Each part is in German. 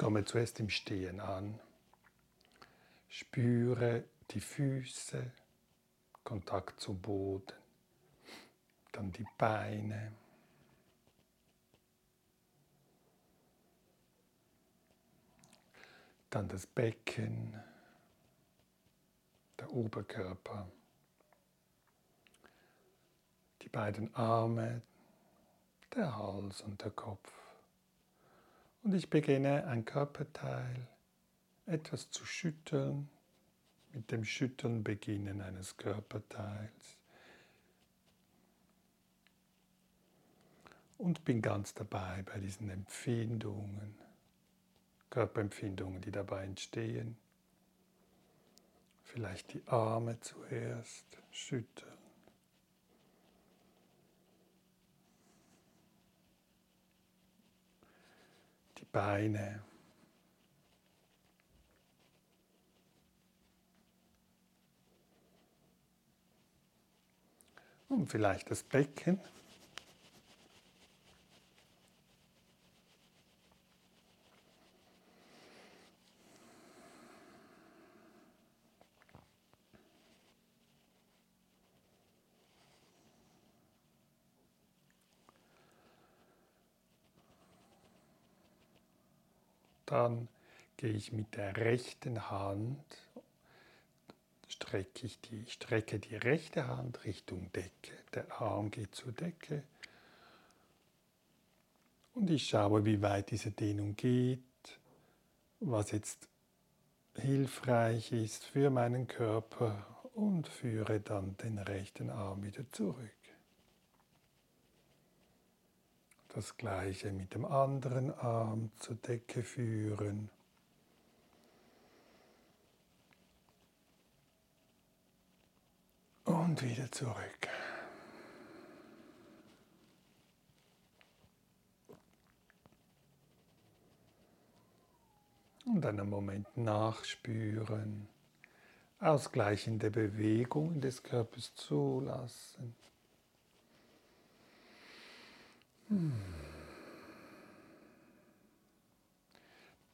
komme zuerst im Stehen an. Spüre die Füße, Kontakt zum Boden, dann die Beine. Dann das Becken, der Oberkörper, die beiden Arme, der Hals und der Kopf. Und ich beginne ein Körperteil etwas zu schütteln, mit dem Schütteln beginnen eines Körperteils. Und bin ganz dabei bei diesen Empfindungen, Körperempfindungen, die dabei entstehen. Vielleicht die Arme zuerst schütteln. Die Beine. Und vielleicht das Becken. Dann gehe ich mit der rechten Hand, strecke ich die, strecke die rechte Hand Richtung Decke. Der Arm geht zur Decke. Und ich schaue, wie weit diese Dehnung geht, was jetzt hilfreich ist für meinen Körper und führe dann den rechten Arm wieder zurück. Das gleiche mit dem anderen Arm zur Decke führen. Und wieder zurück. Und einen Moment nachspüren, ausgleichende Bewegungen des Körpers zulassen.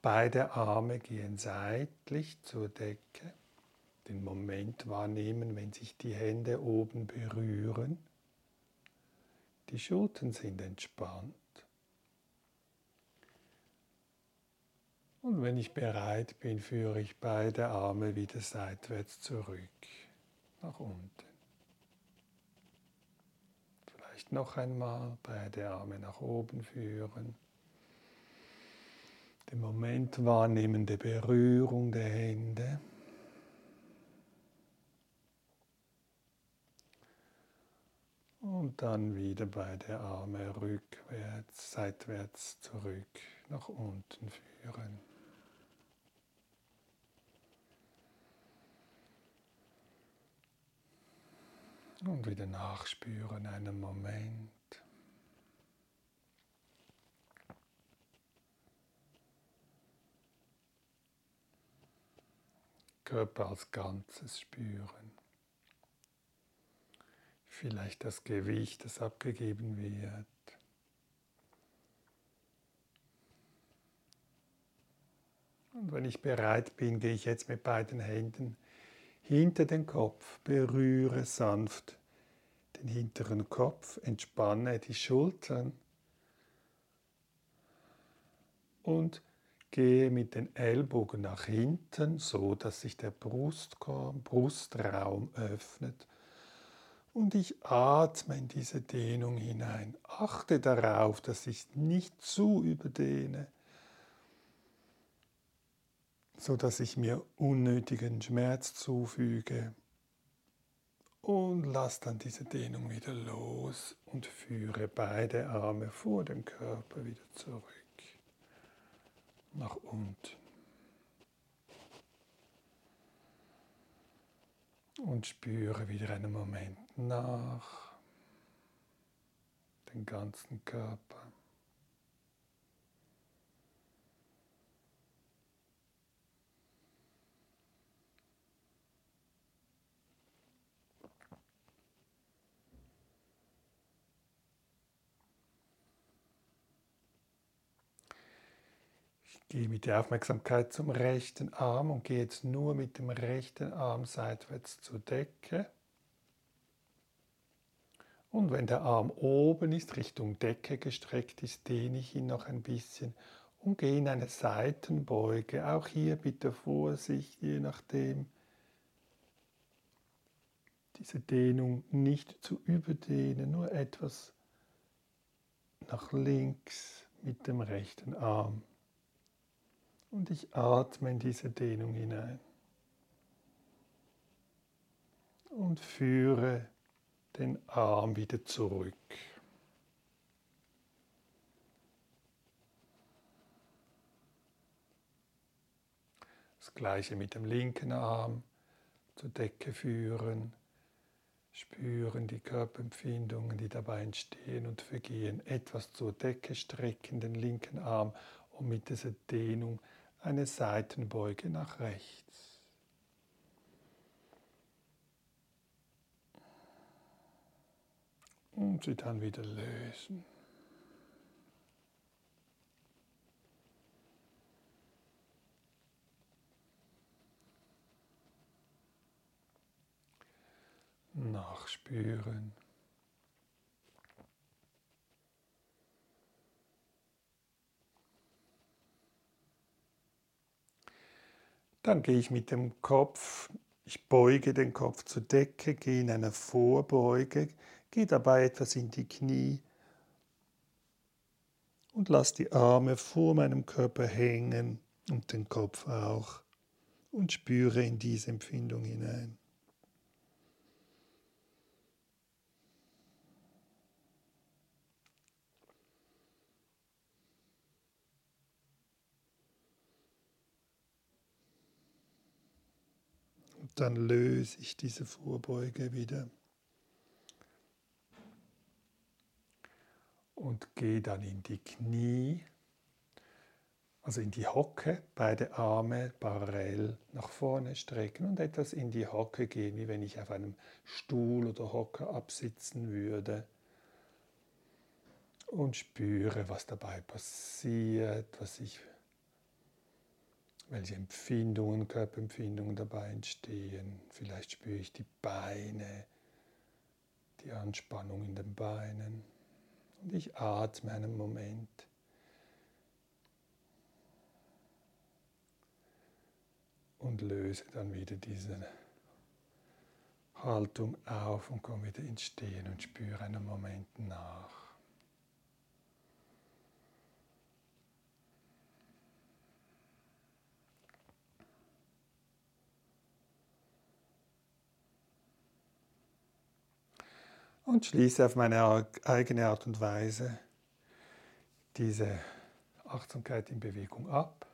Beide Arme gehen seitlich zur Decke. Den Moment wahrnehmen, wenn sich die Hände oben berühren. Die Schultern sind entspannt. Und wenn ich bereit bin, führe ich beide Arme wieder seitwärts zurück, nach unten. Vielleicht noch einmal beide Arme nach oben führen. Den Moment wahrnehmen der Berührung der Hände. Und dann wieder beide Arme rückwärts, seitwärts zurück, nach unten führen. Und wieder nachspüren einen Moment. Körper als Ganzes spüren. Vielleicht das Gewicht, das abgegeben wird. Und wenn ich bereit bin, gehe ich jetzt mit beiden Händen hinter den Kopf, berühre sanft den hinteren Kopf, entspanne die Schultern und gehe mit den Ellbogen nach hinten, so dass sich der Brustkorb, Brustraum öffnet. Und ich atme in diese Dehnung hinein. Achte darauf, dass ich nicht zu überdehne, so dass ich mir unnötigen Schmerz zufüge. Und lass dann diese Dehnung wieder los und führe beide Arme vor dem Körper wieder zurück, nach unten. Und spüre wieder einen Moment nach den ganzen Körper. Gehe mit der Aufmerksamkeit zum rechten Arm und gehe jetzt nur mit dem rechten Arm seitwärts zur Decke. Und wenn der Arm oben ist, Richtung Decke gestreckt ist, dehne ich ihn noch ein bisschen und gehe in eine Seitenbeuge. Auch hier bitte Vorsicht, je nachdem. Diese Dehnung nicht zu überdehnen, nur etwas nach links mit dem rechten Arm. Und ich atme in diese Dehnung hinein und führe den Arm wieder zurück. Das gleiche mit dem linken Arm zur Decke führen. Spüren die Körperempfindungen, die dabei entstehen und vergehen. Etwas zur Decke strecken, den linken Arm und mit dieser Dehnung eine Seitenbeuge nach rechts. Und sie dann wieder lösen. Nachspüren. Dann gehe ich mit dem Kopf, ich beuge den Kopf zur Decke, gehe in eine Vorbeuge, gehe dabei etwas in die Knie und lasse die Arme vor meinem Körper hängen und den Kopf auch und spüre in diese Empfindung hinein. Dann löse ich diese Vorbeuge wieder. Und gehe dann in die Knie, also in die Hocke, beide Arme parallel nach vorne strecken und etwas in die Hocke gehen, wie wenn ich auf einem Stuhl oder Hocker absitzen würde. Und spüre, was dabei passiert, was ich welche Empfindungen, Körperempfindungen dabei entstehen. Vielleicht spüre ich die Beine, die Anspannung in den Beinen. Und ich atme einen Moment. Und löse dann wieder diese Haltung auf und komme wieder ins Stehen und spüre einen Moment nach. Und schließe auf meine eigene Art und Weise diese Achtsamkeit in Bewegung ab.